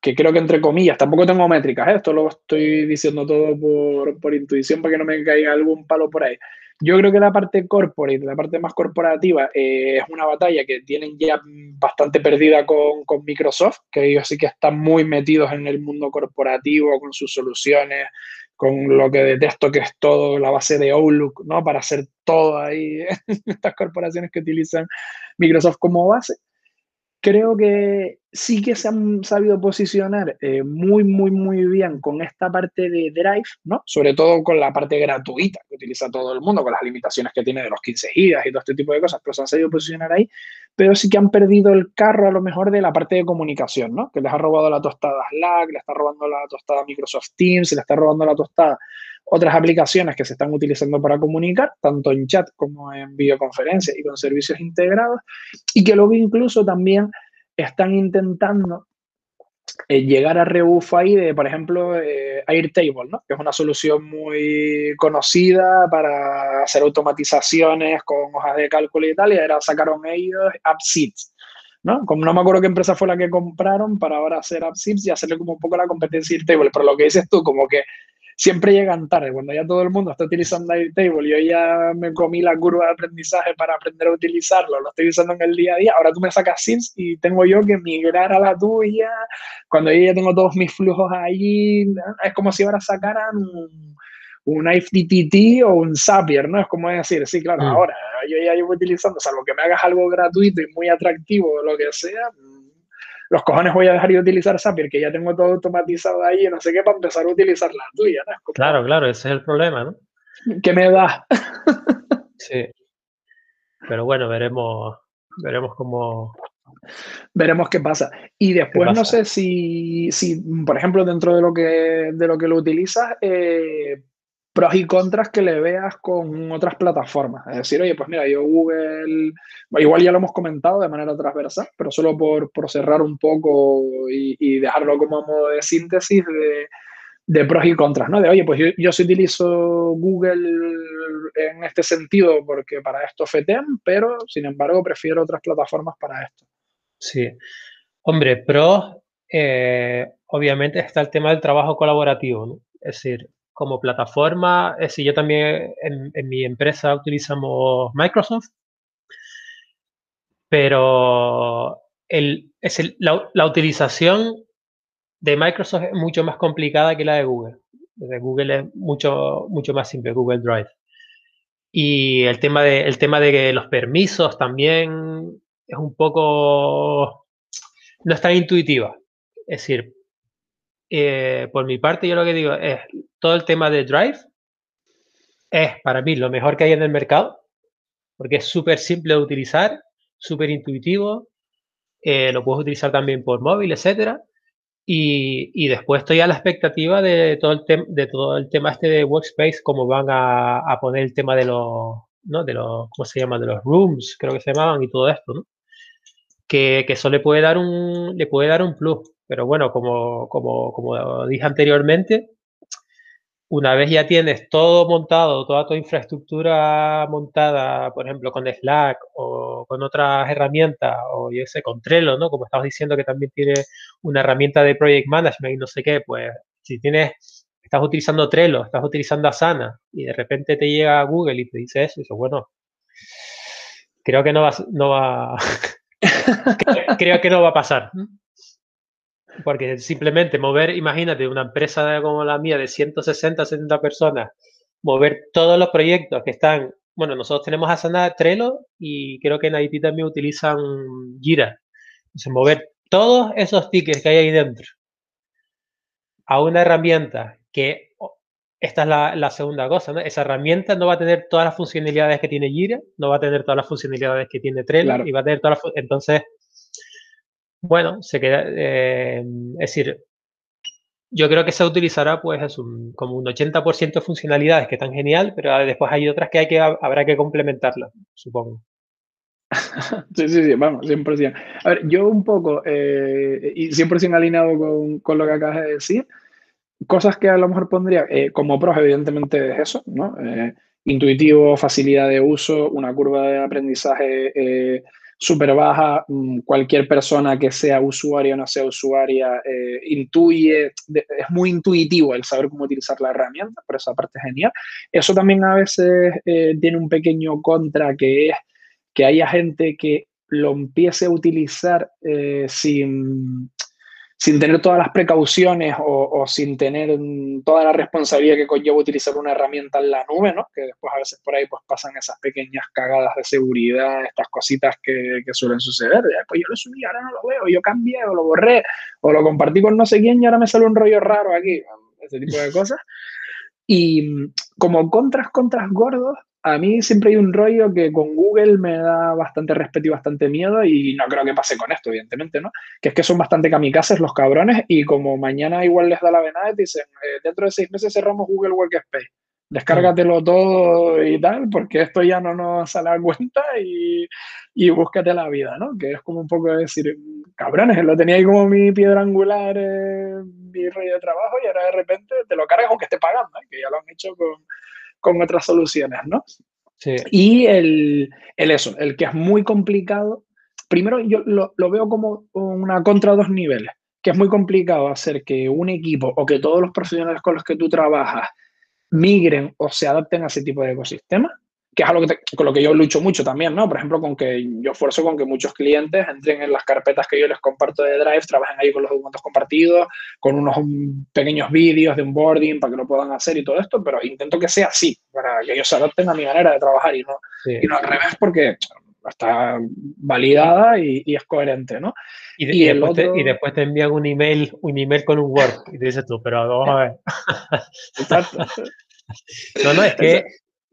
S1: que creo que entre comillas, tampoco tengo métricas, ¿eh? esto lo estoy diciendo todo por, por intuición para que no me caiga algún palo por ahí. Yo creo que la parte corporate, la parte más corporativa, eh, es una batalla que tienen ya bastante perdida con, con, Microsoft, que ellos sí que están muy metidos en el mundo corporativo, con sus soluciones, con lo que detesto que es todo la base de Outlook, ¿no? Para hacer todo ahí, estas corporaciones que utilizan Microsoft como base creo que sí que se han sabido posicionar eh, muy, muy, muy bien con esta parte de Drive, ¿no? Sobre todo con la parte gratuita que utiliza todo el mundo, con las limitaciones que tiene de los 15 gigas y todo este tipo de cosas, pero se han sabido posicionar ahí, pero sí que han perdido el carro a lo mejor de la parte de comunicación, ¿no? Que les ha robado la tostada Slack, le está robando la tostada Microsoft Teams, le está robando la tostada otras aplicaciones que se están utilizando para comunicar, tanto en chat como en videoconferencia y con servicios integrados, y que luego incluso también están intentando eh, llegar a rebufo ahí de, por ejemplo, eh, Airtable, ¿no? que es una solución muy conocida para hacer automatizaciones con hojas de cálculo y tal, y ahora sacaron ellos AppSeeds. ¿no? Como no me acuerdo qué empresa fue la que compraron para ahora hacer AppSeeds y hacerle como un poco la competencia Airtable, pero lo que dices tú, como que siempre llegan tarde, cuando ya todo el mundo está utilizando Airtable y yo ya me comí la curva de aprendizaje para aprender a utilizarlo, lo estoy usando en el día a día, ahora tú me sacas Sims y tengo yo que migrar a la tuya, cuando yo ya tengo todos mis flujos allí, es como si ahora sacaran un, un IFTTT o un Zapier, ¿no? Es como decir, sí, claro, mm. ahora yo ya llevo utilizando, salvo que me hagas algo gratuito y muy atractivo o lo que sea, los cojones voy a dejar de utilizar Zapier, que ya tengo todo automatizado ahí, no sé qué, para empezar a utilizar la tuya, ¿no?
S2: claro, claro, ese es el problema, ¿no?
S1: ¿Qué me da?
S2: sí. Pero bueno, veremos, veremos cómo,
S1: Veremos qué pasa. Y después no sé si, si, por ejemplo, dentro de lo que, de lo, que lo utilizas, eh, pros y contras que le veas con otras plataformas. Es decir, oye, pues mira, yo Google, igual ya lo hemos comentado de manera transversal, pero solo por, cerrar un poco y, dejarlo como modo de síntesis de, pros y contras, ¿no? De, oye, pues yo, yo sí utilizo Google en este sentido porque para esto FETEM, pero sin embargo prefiero otras plataformas para esto.
S2: Sí. Hombre, pero eh, obviamente está el tema del trabajo colaborativo, ¿no? Es decir, como plataforma, es decir, yo también en, mi empresa utilizamos Microsoft, pero el, es la, la, utilización de Microsoft es mucho más complicada que la de Google. De Google es mucho, mucho más simple, Google Drive. Y el tema, de, el tema de los permisos también es un poco, no es tan intuitiva. Es decir, eh, por mi parte yo lo que digo es, todo el tema de Drive es para mí lo mejor que hay en el mercado, porque es súper simple de utilizar, súper intuitivo, eh, lo puedes utilizar también por móvil, etcétera. Y, después estoy a la expectativa de todo el, de todo el tema este de Workspace, cómo van a, poner el tema de los, ¿no? De los, ¿cómo se llama? De los rooms, creo que se llamaban, y todo esto, ¿no? Que, que eso le puede dar un, le puede dar un plus. Pero bueno, como, como, como dije anteriormente, una vez ya tienes todo montado, toda tu infraestructura montada, por ejemplo, con Slack o con otras herramientas, o yo sé, con Trello, ¿no? Como estabas diciendo que también tiene una herramienta de project management y no sé qué, pues si tienes, estás utilizando Trello, estás utilizando Asana y de repente te llega Google y te dice eso, y dices, bueno, creo que no va, no va, creo que no va a pasar. Porque simplemente mover, imagínate, una empresa como la mía de 160, 70 personas, mover todos los proyectos que están, bueno, nosotros tenemos Asana, Trello y creo que en Haití también utilizan Jira. Entonces, mover todos esos tickets que hay ahí dentro a una herramienta que, esta es la, segunda cosa, ¿no? Esa herramienta no va a tener todas las funcionalidades que tiene Jira, no va a tener todas las funcionalidades que tiene Trello y va a tener todas las... Entonces, bueno, se queda, eh, es decir, yo creo que se utilizará pues es un, como un 80% de funcionalidades que están genial, pero después hay otras que, hay que habrá que complementarlas, supongo.
S1: sí, sí, sí, vamos, 100%. A ver, yo un poco, eh, y 100% alineado con, lo que acabas de decir, cosas que a lo mejor pondría, eh, como pros, evidentemente es eso, ¿no? intuitivo, facilidad de uso, una curva de aprendizaje súper baja, mm, cualquier persona que sea usuario o no sea usuaria eh, intuye, es muy intuitivo el saber cómo utilizar la herramienta, por esa parte es genial. Eso también a veces eh, tiene un pequeño contra que es que haya gente que lo empiece a utilizar eh, sin sin tener todas las precauciones o, sin tener toda la responsabilidad que conlleva utilizar una herramienta en la nube, ¿no? Que después a veces por ahí pues pasan esas pequeñas cagadas de seguridad, estas cositas que, que suelen suceder. Pues yo lo subí, ahora no lo veo, yo cambié o lo borré o lo compartí con no sé quién y ahora me sale un rollo raro aquí, ese tipo de cosas. Y como contras, contras gordos, a mí siempre hay un rollo que con Google me da bastante respeto y bastante miedo y no creo que pase con esto, evidentemente, ¿no? Que es que son bastante kamikazes los cabrones y como mañana igual les da la venada, dicen, eh, dentro de seis meses cerramos Google Workspace, descárgatelo todo y tal, porque esto ya no nos sale a cuenta y, y búscate la vida, ¿no? Que es como un poco decir, cabrones, lo tenía ahí como mi piedra angular, eh, mi rollo de trabajo y ahora de repente te lo cargas aunque esté pagando, ¿eh? que ya lo han hecho con con otras soluciones, ¿no? Sí. Y el, el, eso, el que es muy complicado, primero yo lo, lo veo como una contra dos niveles, que es muy complicado hacer que un equipo o que todos los profesionales con los que tú trabajas migren o se adapten a ese tipo de ecosistema que es algo que con lo que yo lucho mucho también, ¿no? Por ejemplo, con que yo esfuerzo con que muchos clientes entren en las carpetas que yo les comparto de Drive, trabajen ahí con los documentos compartidos, con unos pequeños vídeos de onboarding para que lo puedan hacer y todo esto, pero intento que sea así, para que ellos se adapten a mi manera de trabajar y no, y no al revés, porque está validada y, es coherente, ¿no?
S2: Y, después te, y, después te, envían un email, un email con un Word y te dices tú, pero vamos a ver. Exacto. no, no, es que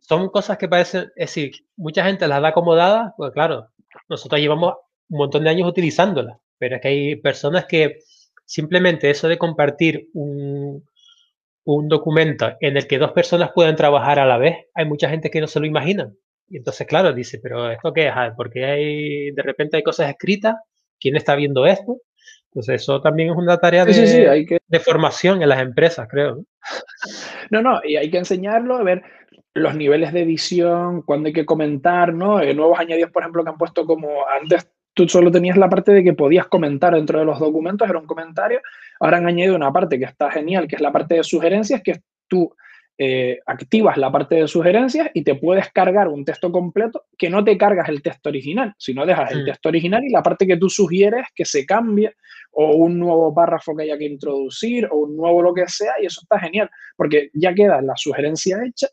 S2: son cosas que parecen, es decir, mucha gente las da acomodadas, pues claro, nosotros llevamos un montón de años utilizándolas, pero es que hay personas que simplemente eso de compartir un, un documento en el que dos personas pueden trabajar a la vez, hay mucha gente que no se lo imagina. Y entonces, claro, dice, pero ¿esto qué es? Ah, porque hay, de repente hay cosas escritas, ¿quién está viendo esto? Entonces, eso también es una tarea de, de formación en las empresas, creo.
S1: No, no, y hay que enseñarlo, a ver, los niveles de edición, cuando hay que comentar, ¿no? Eh, nuevos añadidos, por ejemplo, que han puesto como antes tú solo tenías la parte de que podías comentar dentro de los documentos, era un comentario. Ahora han añadido una parte que está genial, que es la parte de sugerencias, que tú eh, activas la parte de sugerencias y te puedes cargar un texto completo que no te cargas el texto original, sino dejas el mm. texto original y la parte que tú sugieres que se cambie o un nuevo párrafo que haya que introducir o un nuevo lo que sea y eso está genial porque ya queda la sugerencia hecha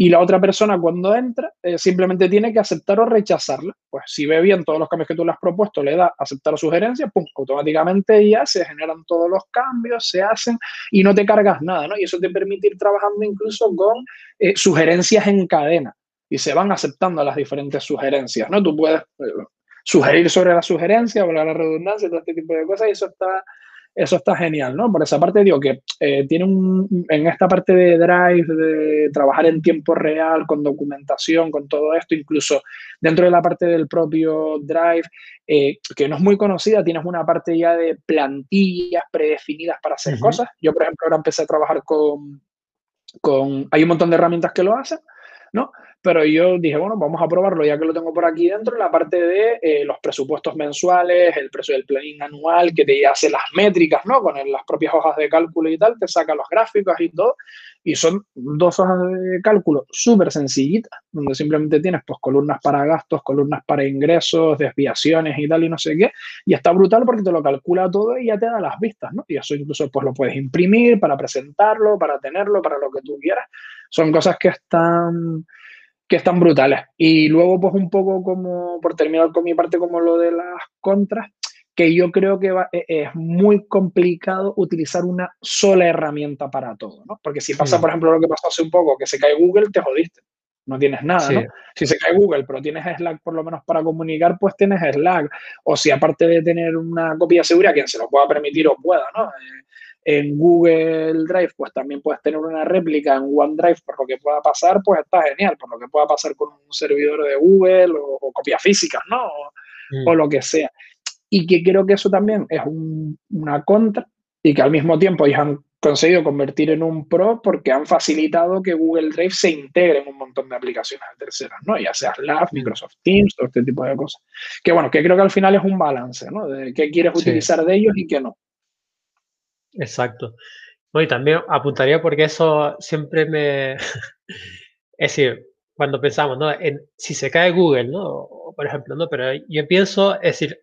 S1: y la otra persona cuando entra eh, simplemente tiene que aceptar o rechazarla. Pues si ve bien todos los cambios que tú le has propuesto, le da aceptar o sugerencia, pum, automáticamente ya se generan todos los cambios, se hacen y no te cargas nada, ¿no? Y eso te permite ir trabajando incluso con eh, sugerencias en cadena y se van aceptando las diferentes sugerencias, ¿no? Tú puedes eh, sugerir sobre la sugerencia, o la redundancia, todo este tipo de cosas y eso está eso está genial, ¿no? Por esa parte digo que eh, tiene un, en esta parte de Drive, de trabajar en tiempo real, con documentación, con todo esto, incluso dentro de la parte del propio Drive, eh, que no es muy conocida, tienes una parte ya de plantillas predefinidas para hacer cosas. Yo, por ejemplo, ahora empecé a trabajar con, con, hay un montón de herramientas que lo hacen, ¿no? pero yo dije, bueno, vamos a probarlo ya que lo tengo por aquí dentro, la parte de eh, los presupuestos mensuales, el precio del planning anual, que te hace las métricas, ¿no? Con las propias hojas de cálculo y tal, te saca los gráficos y todo, y son dos hojas de cálculo súper sencillitas, donde simplemente tienes pues columnas para gastos, columnas para ingresos, desviaciones y tal y no sé qué, y está brutal porque te lo calcula todo y ya te da las vistas, ¿no? Y eso incluso pues lo puedes imprimir para presentarlo, para tenerlo, para lo que tú quieras. Son cosas que están que están brutales. Y luego, pues un poco como, por terminar con mi parte, como lo de las contras, que yo creo que e, es muy complicado utilizar una sola herramienta para todo, ¿no? Porque si pasa, por ejemplo, lo que pasó hace un poco, que se cae Google, te jodiste. No tienes nada, ¿no? Si se cae Google, pero tienes Slack por lo menos para comunicar, pues tienes Slack. O si aparte de tener una copia segura, quien se lo pueda permitir o pueda, ¿no? Eh, en Google Drive, pues también puedes tener una réplica en OneDrive por lo que pueda pasar, pues está genial, por lo que pueda pasar con un servidor de Google o, copias físicas, ¿no? O, mm. lo que sea. Y que creo que eso también es una contra y que al mismo tiempo ellos han conseguido convertir en un pro porque han facilitado que Google Drive se integre en un montón de aplicaciones terceras, ¿no? Ya sea Slack, Microsoft Teams, todo este tipo de cosas. Que bueno, que creo que al final es un balance, ¿no? De qué quieres utilizar de ellos y qué no.
S2: Exacto. y también apuntaría porque eso siempre me... es decir, cuando pensamos, ¿no? En, si se cae Google, ¿no? Por ejemplo, ¿no? Pero yo pienso, es decir,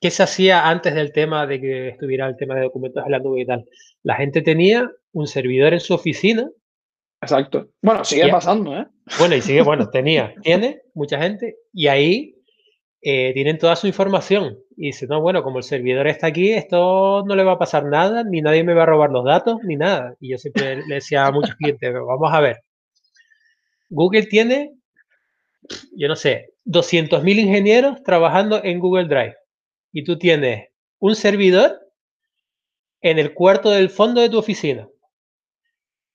S2: ¿qué se hacía antes del tema de que estuviera el tema de documentos en la nube y tal? La gente tenía un servidor en su oficina.
S1: Exacto. Bueno, sigue pasando, ¿eh?
S2: Bueno, y sigue, bueno, tenía, tiene mucha gente, y ahí eh, tienen toda su información. Y dice, no, bueno, como el servidor está aquí, esto no le va a pasar nada, ni nadie me va a robar los datos, ni nada. Y yo siempre le decía a muchos clientes, vamos a ver, Google tiene, yo no sé, 200.000 ingenieros trabajando en Google Drive. Y tú tienes un servidor en el cuarto del fondo de tu oficina.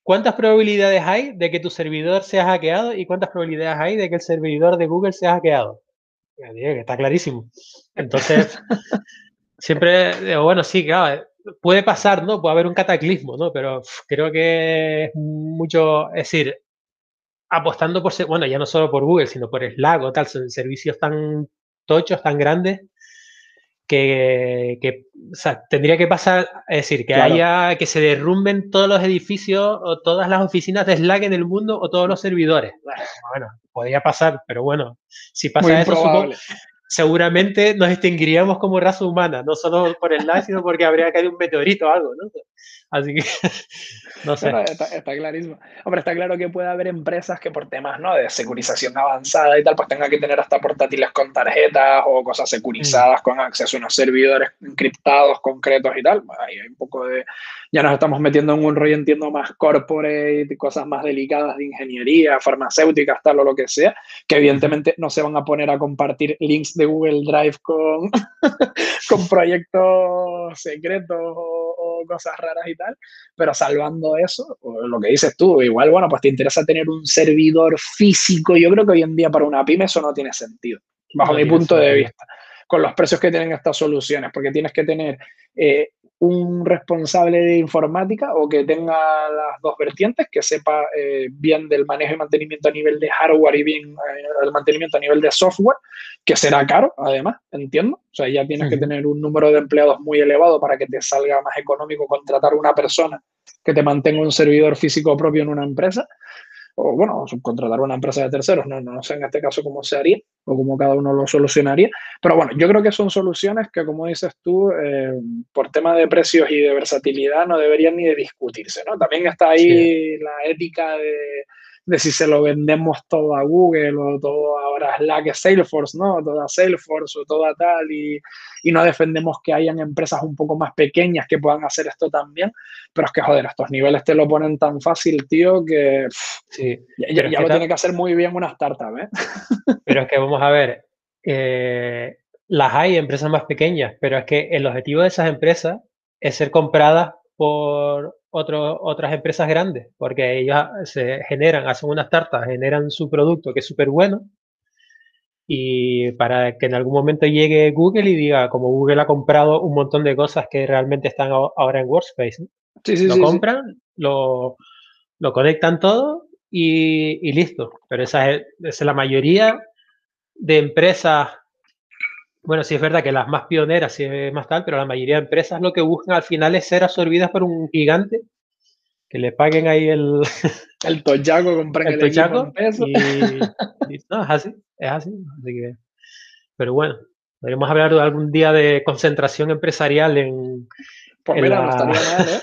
S2: ¿Cuántas probabilidades hay de que tu servidor sea hackeado y cuántas probabilidades hay de que el servidor de Google sea hackeado? Está clarísimo. Entonces, siempre digo, bueno, sí, claro, puede pasar, ¿no? Puede haber un cataclismo, ¿no? Pero creo que es mucho, es decir, apostando por, bueno, ya no solo por Google, sino por Slack o tal, son servicios tan tochos, tan grandes, que, que o sea, tendría que pasar, es decir, que haya, que se derrumben todos los edificios o todas las oficinas de Slack en el mundo o todos los servidores. Bueno, podría pasar, pero bueno, si pasa eso, seguramente nos extinguiríamos como raza humana, no solo por Slack, sino porque habría caído un meteorito o algo, ¿no? Así que, no sé.
S1: está, clarísimo. Hombre, está claro que puede haber empresas que por temas ¿no? de securización avanzada y tal, pues tengan que tener hasta portátiles con tarjetas o cosas securizadas mm. con acceso a unos servidores encriptados concretos y tal. Ahí hay un poco de... Ya nos estamos metiendo en un rollo, entiendo, más corporate, cosas más delicadas de ingeniería, farmacéuticas, tal o lo que sea, que evidentemente no se van a poner a compartir links de Google Drive con, con proyectos secretos o cosas raras y tal, pero salvando eso, lo que dices tú, igual, bueno, pues te interesa tener un servidor físico. Yo creo que hoy en día para una pyme eso no tiene sentido, bajo mi punto de vista, con los precios que tienen estas soluciones, porque tienes que tener eh, un responsable de informática o que tenga las dos vertientes, que sepa eh, bien del manejo y mantenimiento a nivel de hardware y bien eh, el mantenimiento a nivel de software, que será caro, además, entiendo. O sea, ya tienes que tener un número de empleados muy elevado para que te salga más económico contratar una persona que te mantenga un servidor físico propio en una empresa o bueno, subcontratar una empresa de terceros, no, no, sé en este caso cómo se haría o cómo cada uno lo solucionaría, pero bueno, yo creo que son soluciones que como dices tú, eh, por tema de precios y de versatilidad no deberían ni de discutirse, ¿no? También está ahí la ética de de si se lo vendemos todo a Google o todo ahora Slack es Salesforce, ¿no? Toda Salesforce o toda tal y, y, no defendemos que hayan empresas un poco más pequeñas que puedan hacer esto también, pero es que joder, estos niveles te lo ponen tan fácil, tío, que sí, ya, lo tiene que hacer muy bien una startup, ¿eh?
S2: Pero es que vamos a ver, eh, las hay empresas más pequeñas, pero es que el objetivo de esas empresas es ser compradas por otras empresas grandes, porque ellos se generan, hacen unas tartas, generan su producto que es súper bueno, y para que en algún momento llegue Google y diga, como Google ha comprado un montón de cosas que realmente están ahora en Workspace, lo compran, Lo, lo, conectan todo y, listo. Pero esa es, esa es la mayoría de empresas bueno, sí es verdad que las más pioneras sí es más tal, pero la mayoría de empresas lo que buscan al final es ser absorbidas por un gigante que le paguen ahí el...
S1: El tochaco, compren el, el tochaco
S2: y, no, es así, es así. Así que, pero bueno, podríamos hablar algún día de concentración empresarial en...
S1: Pues mira, no estaría mal, ¿eh?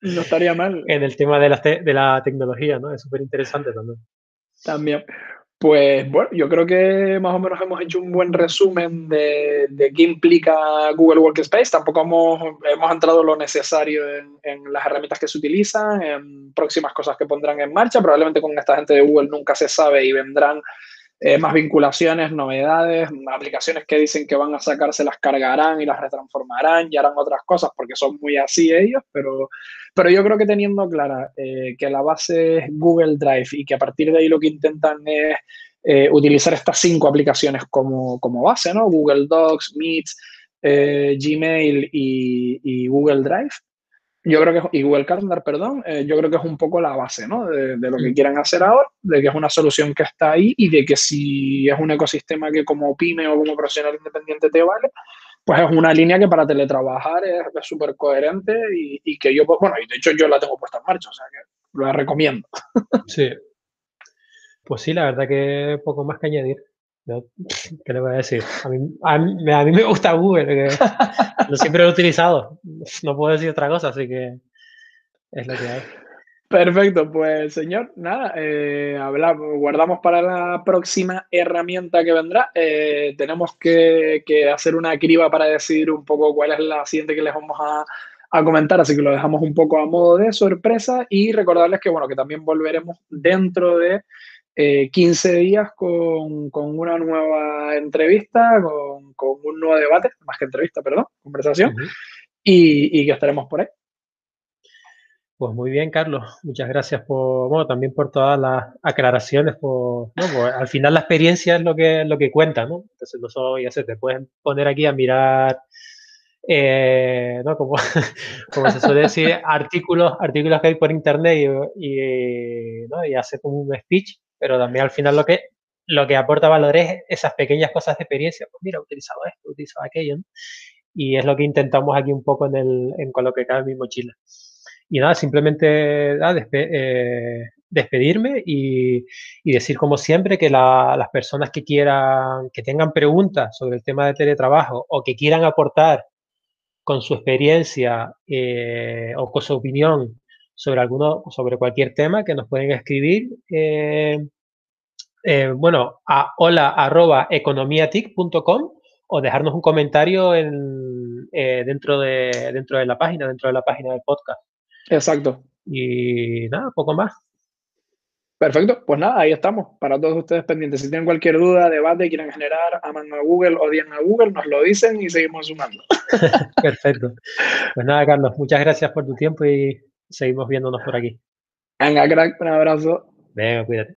S1: No estaría mal.
S2: En el tema de la, de la tecnología, ¿no? Es súper interesante también.
S1: También. Pues bueno, yo creo que más o menos hemos hecho un buen resumen de, qué implica Google Workspace. Tampoco hemos, hemos entrado lo necesario en, las herramientas que se utilizan, en próximas cosas que pondrán en marcha. Probablemente con esta gente de Google nunca se sabe y vendrán eh, más vinculaciones, novedades, aplicaciones que dicen que van a sacar, se las cargarán y las retransformarán y harán otras cosas porque son muy así ellos, pero, pero yo creo que teniendo clara eh, que la base es Google Drive y que a partir de ahí lo que intentan es eh, utilizar estas cinco aplicaciones como, como, base, ¿no? Google Docs, Meet, Gmail y, y Google Drive, yo creo que, y Google Calendar, perdón, eh, yo creo que es un poco la base ¿no? de, lo que mm. quieran hacer ahora, de que es una solución que está ahí y de que si es un ecosistema que como pyme o como profesional independiente te vale, pues es una línea que para teletrabajar es súper coherente y, y, que yo, bueno, y de hecho yo la tengo puesta en marcha, o sea que lo recomiendo.
S2: Sí. Pues sí, la verdad que poco más que añadir. ¿Qué le voy a decir? A mí, me gusta Google, lo siempre lo he utilizado. No puedo decir otra cosa, así que es lo que hay.
S1: Perfecto, pues señor, nada, eh, guardamos para la próxima herramienta que vendrá. Eh, tenemos que, que, hacer una criba para decidir un poco cuál es la siguiente que les vamos a, a, comentar, así que lo dejamos un poco a modo de sorpresa y recordarles que, bueno, que también volveremos dentro de 15 eh, días con, con, una nueva entrevista, con, con, un nuevo debate, más que entrevista, perdón, conversación, y, y, que estaremos por ahí.
S2: Pues muy bien, Carlos. Muchas gracias por, bueno, también por todas las aclaraciones. Por, ¿no? al final la experiencia es lo que, lo que cuenta, ¿no? Entonces no solo, ya se te pueden poner aquí a mirar eh, ¿no? Como, como, se suele decir, artículos, artículos que hay por internet y, y, ¿no? y hacer como un speech, pero también al final lo que, lo que aporta valor es esas pequeñas cosas de experiencia. Pues mira, he utilizado esto, he utilizado aquello, y es lo que intentamos aquí un poco en, el, en con lo que cae en mi mochila. Y nada, simplemente eh, despedirme y, y, decir como siempre que la, las personas que quieran, que tengan preguntas sobre el tema de teletrabajo o que quieran aportar con su experiencia eh, o con su opinión sobre alguno, sobre cualquier tema que nos pueden escribir. Eh, eh, bueno, a hola arroba economiatic.com o dejarnos un comentario en, dentro, de, dentro de la página, dentro de la página del podcast.
S1: Exacto.
S2: Y nada, poco más.
S1: Perfecto, pues nada, ahí estamos, para todos ustedes pendientes. Si tienen cualquier duda, debate, quieren generar, aman a Google, odian a Google, nos lo dicen y seguimos sumando.
S2: Perfecto. Pues nada, Carlos, muchas gracias por tu tiempo y seguimos viéndonos por aquí.
S1: Venga, crack, un abrazo.
S2: Venga, cuídate.